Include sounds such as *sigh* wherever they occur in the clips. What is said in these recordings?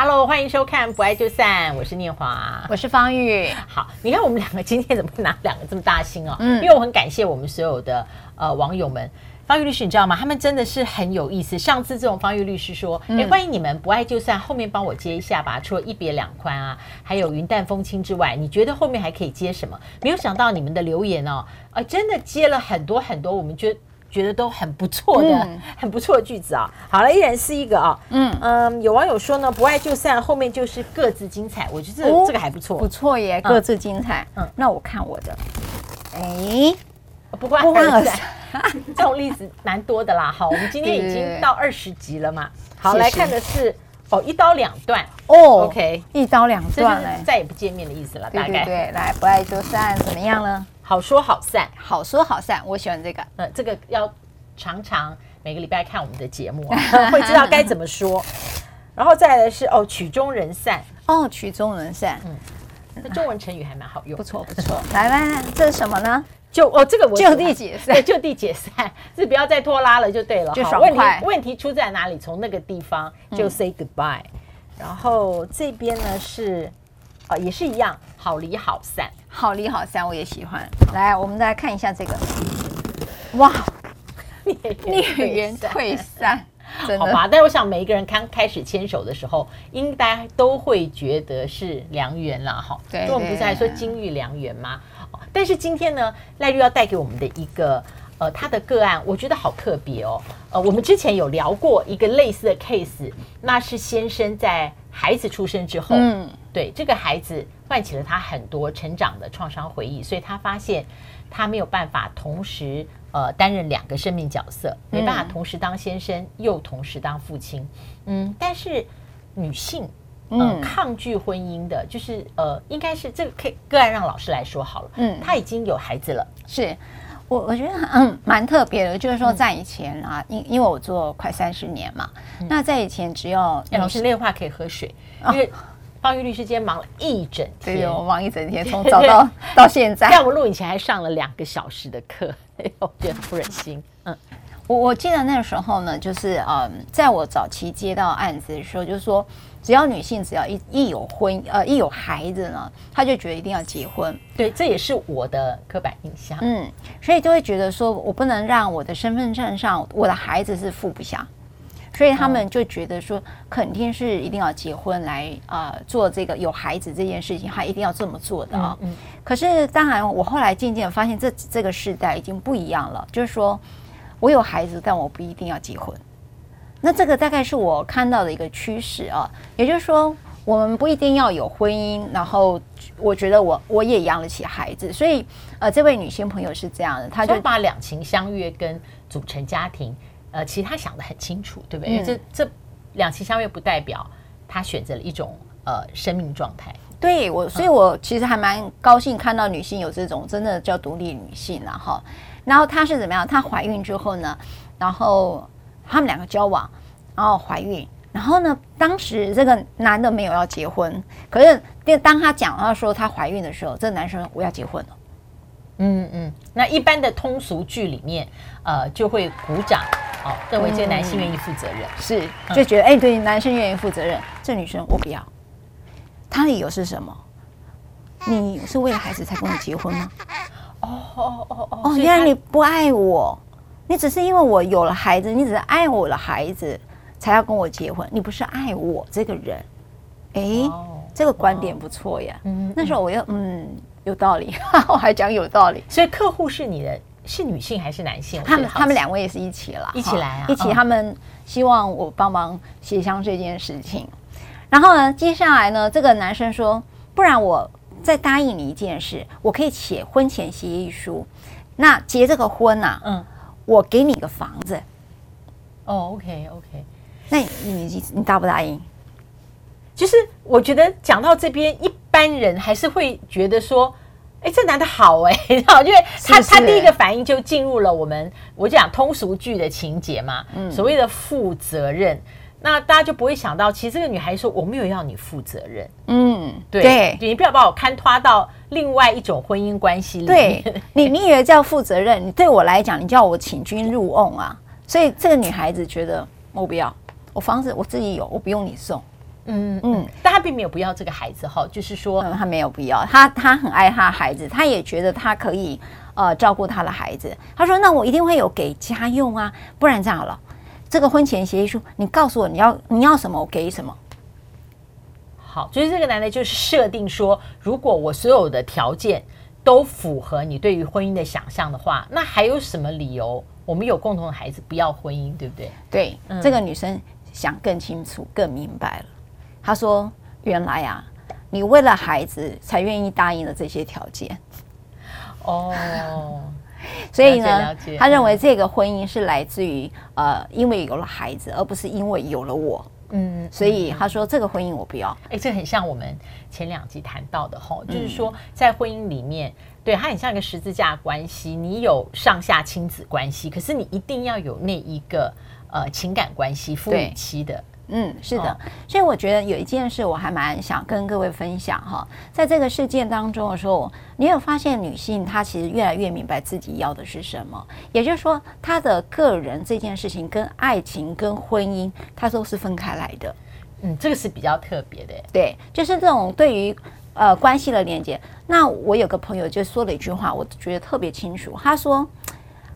Hello，欢迎收看《不爱就散》，我是念华，我是方玉。好，你看我们两个今天怎么会拿两个这么大心哦？嗯，因为我很感谢我们所有的呃网友们。方玉律师，你知道吗？他们真的是很有意思。上次这种方玉律师说：“哎、嗯，欢迎你们，不爱就散。”后面帮我接一下吧。除了一别两宽啊，还有云淡风轻之外，你觉得后面还可以接什么？没有想到你们的留言哦，呃，真的接了很多很多，我们觉得觉得都很不错的、嗯、很不错的句子啊。好了，依然是一个啊，嗯嗯，有网友说呢，不爱就散，后面就是各自精彩。我觉得这个、哦、这个还不错，不错耶，各自精彩。嗯，那我看我的，哎。不关二散，这种例子蛮多的啦。好，我们 *laughs* 今天已经到二十集了嘛。好，来看的是哦，一刀两断哦。OK，一刀两断嘞，再也不见面的意思了。大概对，来不爱就散，怎么样呢？好说好散，好说好散，我喜欢这个。呃，这个要常常每个礼拜看我们的节目，*laughs* 会知道该怎么说。然后再来是哦，曲终人散哦，曲终人散。嗯，那中文成语还蛮好用，不错不错。来吧，这是什么呢？就哦，这个我就地解散，就地解散，是不要再拖拉了就对了。就爽快。问题问题出在哪里？从那个地方就 say goodbye，嗯。然后这边呢是，哦，也是一样，好离好散，好离好散，我也喜欢。来，我们来看一下这个，哇，孽缘退散，好吧。但我想每一个人刚开始牵手的时候，应该都会觉得是良缘了哈。对，对，对，我们不是还说金玉良缘吗？但是今天呢，赖律要带给我们的一个呃，他的个案，我觉得好特别哦。呃，我们之前有聊过一个类似的 case，那是先生在孩子出生之后，嗯，对这个孩子唤起了他很多成长的创伤回忆，所以他发现他没有办法同时呃担任两个生命角色，没办法同时当先生又同时当父亲。嗯，但是女性。嗯，抗拒婚姻的，就是呃，应该是这个可以个案让老师来说好了。嗯，他已经有孩子了，是我我觉得嗯蛮特别的，就是说在以前啊，因、嗯、因为我做快三十年嘛、嗯，那在以前只要老师那话可以喝水，哦、因为芳玉律师今天忙了一整天，对，我忙一整天，从早到到现在，*laughs* 在我们录影前还上了两个小时的课，哎呦，觉得不忍心。嗯，我我记得那个时候呢，就是嗯，在我早期接到案子的时候，就是说。只要女性只要一一有婚呃一有孩子呢，她就觉得一定要结婚。对，这也是我的刻板印象。嗯，所以就会觉得说我不能让我的身份证上我的孩子是父不详，所以他们就觉得说肯定是一定要结婚来啊、呃、做这个有孩子这件事情，他一定要这么做的啊、嗯嗯。可是当然，我后来渐渐发现这这个时代已经不一样了，就是说我有孩子，但我不一定要结婚。那这个大概是我看到的一个趋势啊，也就是说，我们不一定要有婚姻，然后我觉得我我也养得起孩子，所以呃，这位女性朋友是这样的，她就把两情相悦跟组成家庭，呃，其实他想的很清楚，对不对？嗯、因为这这两情相悦不代表他选择了一种呃生命状态。对我，所以我其实还蛮高兴看到女性有这种真的叫独立女性然后。然后她是怎么样？她怀孕之后呢，然后。他们两个交往，然后怀孕，然后呢，当时这个男的没有要结婚，可是当他讲到说他怀孕的时候，这个男生我要结婚了。嗯嗯，那一般的通俗剧里面，呃，就会鼓掌，哦，认为这个男性愿意负责任，嗯、是就觉得哎、嗯，对，男生愿意负责任，这女生我不要。他理由是什么？你是为了孩子才跟我结婚吗？哦哦哦哦，哦，原来你不爱我。你只是因为我有了孩子，你只是爱我的孩子，才要跟我结婚。你不是爱我这个人，哎、这个观点不错呀。嗯，那时候我又嗯有道理，*laughs* 我还讲有道理。所以客户是你的，是女性还是男性？他们他们两位也是一起了，一起来啊，一起。他们希望我帮忙协商这件事情。然后呢，接下来呢，这个男生说，不然我再答应你一件事，我可以写婚前协议书。那结这个婚啊，嗯。我给你个房子，哦，OK，OK，那你你你答不答应？就是我觉得讲到这边，一般人还是会觉得说，哎，这男的好哎，*laughs* 然后因为他他第一个反应就进入了我们我讲通俗剧的情节嘛，嗯，所谓的负责任。那大家就不会想到，其实这个女孩说我没有要你负责任，嗯，对，对你不要把我看拖到另外一种婚姻关系里面。对你，你以为叫负责任？你对我来讲，你叫我请君入瓮啊！所以这个女孩子觉得我不要，我房子我自己有，我不用你送。嗯嗯，但他并没有不要这个孩子哈，就是说、嗯、他没有不要，他他很爱他孩子，他也觉得他可以呃照顾他的孩子。他说：“那我一定会有给家用啊，不然这样好了，这个婚前协议书，你告诉我你要你要什么，我给什么。”好，所以这个男的就是设定说，如果我所有的条件都符合你对于婚姻的想象的话，那还有什么理由我们有共同的孩子不要婚姻，对不对？对，嗯、这个女生想更清楚、更明白了。她说：“原来啊，你为了孩子才愿意答应了这些条件。”哦，*laughs* 所以呢，他认为这个婚姻是来自于呃，因为有了孩子，而不是因为有了我。嗯，所以他说这个婚姻我不要。哎，这很像我们前两集谈到的吼，就是说在婚姻里面，对，它很像一个十字架关系，你有上下亲子关系，可是你一定要有那一个呃情感关系，夫与妻的。嗯，是的，哦、所以我觉得有一件事我还蛮想跟各位分享哈，在这个事件当中的时候，你有发现女性她其实越来越明白自己要的是什么，也就是说，她的个人这件事情跟爱情跟婚姻，它都是分开来的。嗯，这个是比较特别的，对，就是这种对于呃关系的连接。那我有个朋友就说了一句话，我觉得特别清楚，他说：“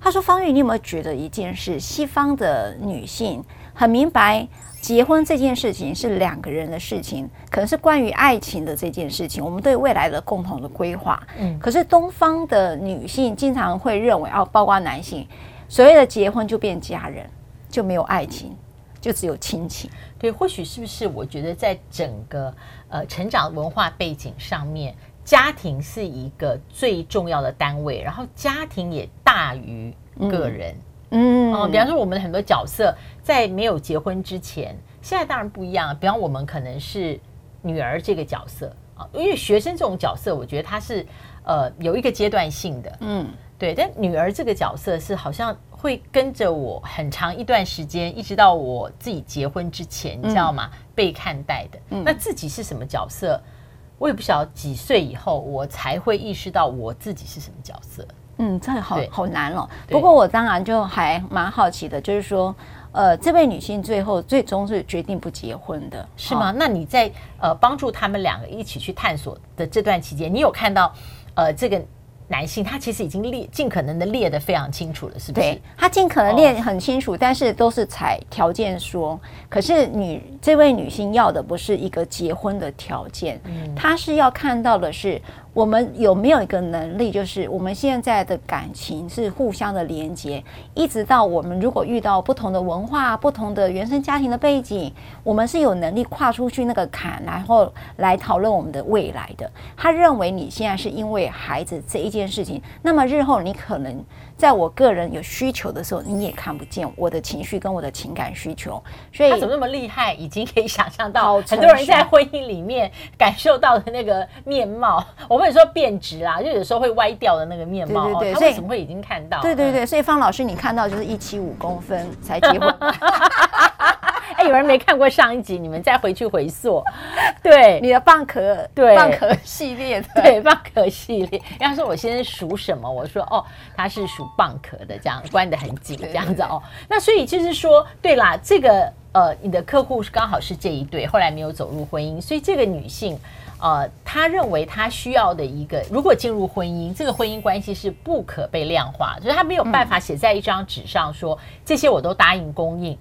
他说方玉，你有没有觉得一件事？西方的女性很明白。”结婚这件事情是两个人的事情，可能是关于爱情的这件事情，我们对未来的共同的规划。嗯，可是东方的女性经常会认为，哦，包括男性，所谓的结婚就变家人，就没有爱情，就只有亲情。对，或许是不是？我觉得在整个呃成长文化背景上面，家庭是一个最重要的单位，然后家庭也大于个人。嗯嗯哦，比方说我们的很多角色在没有结婚之前，现在当然不一样。比方我们可能是女儿这个角色啊，因为学生这种角色，我觉得他是呃有一个阶段性的，嗯，对。但女儿这个角色是好像会跟着我很长一段时间，一直到我自己结婚之前，你知道吗？被看待的。那自己是什么角色，我也不晓得几岁以后我才会意识到我自己是什么角色。嗯，这个好好难哦。不过我当然就还蛮好奇的，就是说，呃，这位女性最后最终是决定不结婚的，是吗？哦、那你在呃帮助他们两个一起去探索的这段期间，你有看到呃这个？男性他其实已经列尽可能的列得非常清楚了，是不是？对，他尽可能列很清楚，哦、但是都是采条件说。可是女这位女性要的不是一个结婚的条件，嗯，她是要看到的是我们有没有一个能力，就是我们现在的感情是互相的连接，一直到我们如果遇到不同的文化、不同的原生家庭的背景，我们是有能力跨出去那个坎，然后来讨论我们的未来的。他认为你现在是因为孩子这一件。事情，那么日后你可能在我个人有需求的时候，你也看不见我的情绪跟我的情感需求。所以他怎么那么厉害？已经可以想象到很多人在婚姻里面感受到的那个面貌。*laughs* 我们有时候变质啦，就有时候会歪掉的那个面貌。对对对，他为什么会已经看到？对对对，所以方老师，你看到就是一七五公分才结婚。*laughs* 哎，有人没看过上一集，你们再回去回溯。*laughs* 对，你的蚌壳，对，蚌壳系列的，对，蚌壳系列。要说我先生属什么，我说哦，他是属蚌壳的，这样关得很紧，这样子哦。那所以就是说，对啦，这个呃，你的客户是刚好是这一对，后来没有走入婚姻，所以这个女性呃，她认为她需要的一个，如果进入婚姻，这个婚姻关系是不可被量化，就是她没有办法写在一张纸上说、嗯、这些我都答应供应。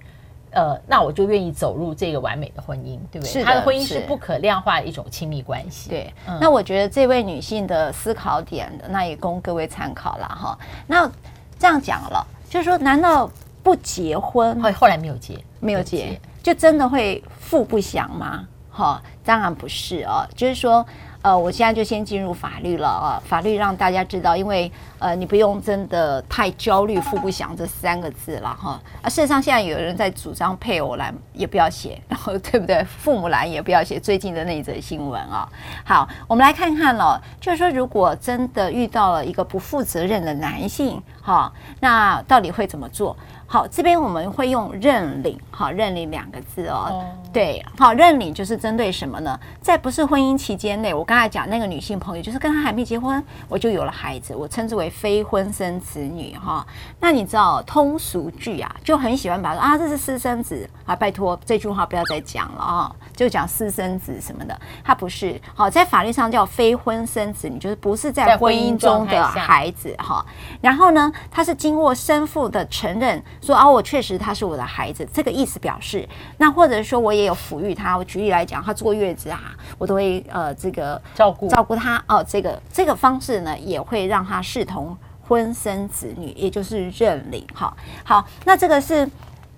呃，那我就愿意走入这个完美的婚姻，对不对？他的婚姻是不可量化的一种亲密关系。对，嗯、那我觉得这位女性的思考点，那也供各位参考了哈。那这样讲了，就是说，难道不结婚？后后来没有结，没有结，就真的会富不祥吗？哈，当然不是哦，就是说。呃，我现在就先进入法律了啊！法律让大家知道，因为呃，你不用真的太焦虑“父不祥”这三个字了哈。啊，事实上现在有人在主张配偶栏也不要写，然后对不对？父母栏也不要写。最近的那一则新闻啊，好，我们来看看了，就是说，如果真的遇到了一个不负责任的男性，哈，那到底会怎么做？好，这边我们会用认领，好，认领两个字哦。Oh. 对，好，认领就是针对什么呢？在不是婚姻期间内，我刚才讲那个女性朋友，就是跟她还没结婚，我就有了孩子，我称之为非婚生子女哈。那你知道通俗剧啊，就很喜欢把说啊，这是私生子啊，拜托这句话不要再讲了啊，就讲私生子什么的，他不是好，在法律上叫非婚生子女，就是不是在婚姻中的孩子哈。然后呢，他是经过生父的承认，说啊，我确实他是我的孩子，这个意思表示，那或者说我也有抚育他，我举例来讲，他坐月子啊，我都会呃这个照顾照顾他哦，这个这个方式呢，也会让他视同婚生子女，也就是认领哈。好，那这个是。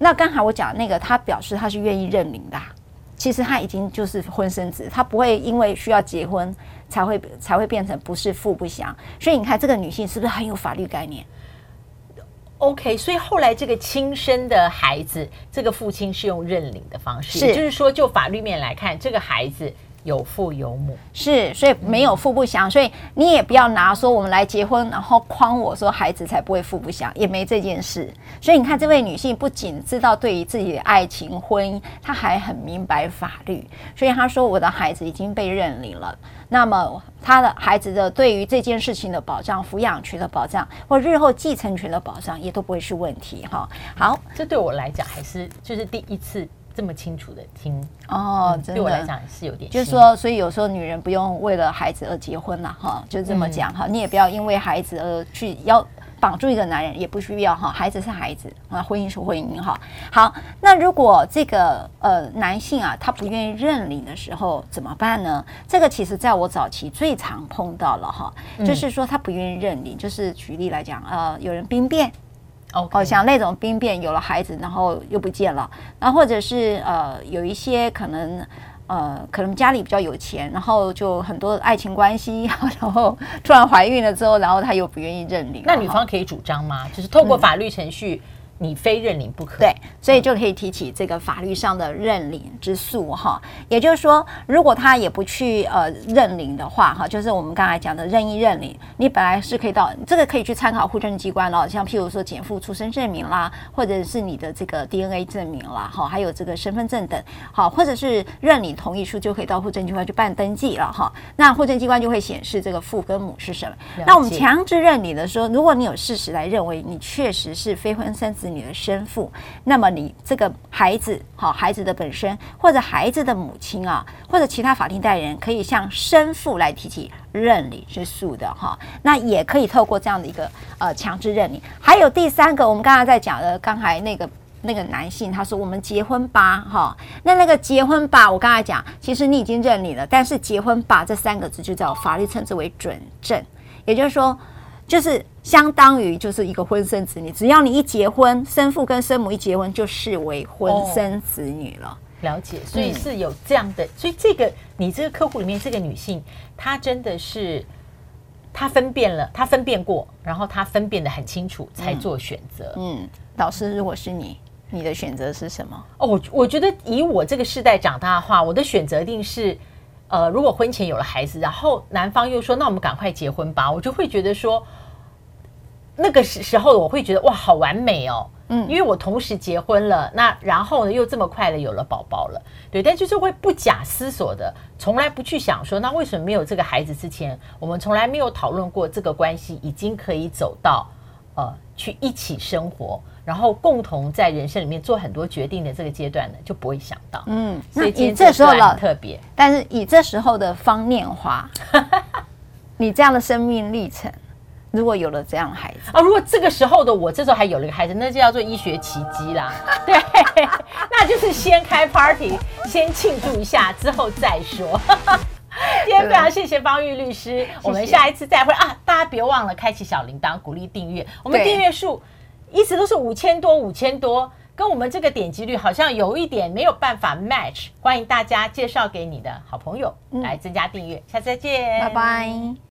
那刚才我讲那个，他表示他是愿意认领的，其实他已经就是婚生子，他不会因为需要结婚才会才会变成不是父不祥。所以你看这个女性是不是很有法律概念？OK，所以后来这个亲生的孩子，这个父亲是用认领的方式，也就是说就法律面来看，这个孩子。有父有母是，所以没有父不详，所以你也不要拿说我们来结婚，然后诓我说孩子才不会父不详，也没这件事。所以你看，这位女性不仅知道对于自己的爱情婚姻，她还很明白法律，所以她说我的孩子已经被认领了，那么她的孩子的对于这件事情的保障、抚养权的保障或日后继承权的保障也都不会是问题哈。好，这对我来讲还是就是第一次。这么清楚的听哦，真的对我来讲是有点，就是说，所以有时候女人不用为了孩子而结婚了哈，就这么讲哈，你也不要因为孩子而去要绑住一个男人，也不需要哈，孩子是孩子啊，婚姻是婚姻哈。好，那如果这个呃男性啊，他不愿意认领的时候怎么办呢？这个其实在我早期最常碰到了哈，就是说他不愿意认领，就是举例来讲，呃，有人兵变。哦，像那种兵变有了孩子，然后又不见了，然后或者是呃有一些可能呃可能家里比较有钱，然后就很多爱情关系，*laughs* 然后突然怀孕了之后，然后他又不愿意认领，那女方可以主张吗？就是透过法律程序。嗯你非认领不可，对，所以就可以提起这个法律上的认领之诉哈。也就是说，如果他也不去呃认领的话哈，就是我们刚才讲的任意认领，你本来是可以到这个可以去参考户政机关哦，像譬如说减负出生证明啦，或者是你的这个 DNA 证明啦，哈，还有这个身份证等，好，或者是认领同意书就可以到户政机关去办登记了哈。那户政机关就会显示这个父跟母是什么。那我们强制认领的时候，如果你有事实来认为你确实是非婚生子。你的生父，那么你这个孩子，好，孩子的本身或者孩子的母亲啊，或者其他法定代理人，可以向生父来提起认领之诉的哈。那也可以透过这样的一个呃强制认领。还有第三个，我们刚才在讲的，刚才那个那个男性他说我们结婚吧哈，那那个结婚吧，我刚才讲，其实你已经认领了，但是结婚吧这三个字就叫法律称之为准证，也就是说。就是相当于就是一个婚生子女，只要你一结婚，生父跟生母一结婚，就视为婚生子女了。哦，了解，所以是有这样的，所以这个你这个客户里面这个女性，她真的是她分辨了，她分辨过，然后她分辨的很清楚，才做选择。嗯，嗯，老师，如果是你，你的选择是什么？哦，我我觉得以我这个世代长大的话，我的选择一定是。呃，如果婚前有了孩子，然后男方又说，那我们赶快结婚吧，我就会觉得说，那个时时候我会觉得哇，好完美哦，嗯，因为我同时结婚了，那然后呢又这么快的有了宝宝了，对，但就是会不假思索的，从来不去想说，那为什么没有这个孩子之前，我们从来没有讨论过这个关系已经可以走到呃去一起生活。然后共同在人生里面做很多决定的这个阶段呢，就不会想到。嗯，所以你这时候很特别，但是以这时候的方念华，*laughs* 你这样的生命历程，如果有了这样的孩子啊，如果这个时候的我这时候还有了一个孩子，那就叫做医学奇迹啦。*laughs* 对，*laughs* 那就是先开 party，先庆祝一下，之后再说。*laughs* 今天非常谢谢方玉律师，我们下一次再会啊！大家别忘了开启小铃铛，鼓励订阅，我们订阅数。一直都是五千多，五千多，跟我们这个点击率好像有一点没有办法 match。欢迎大家介绍给你的好朋友来增加订阅，下次再见，拜拜。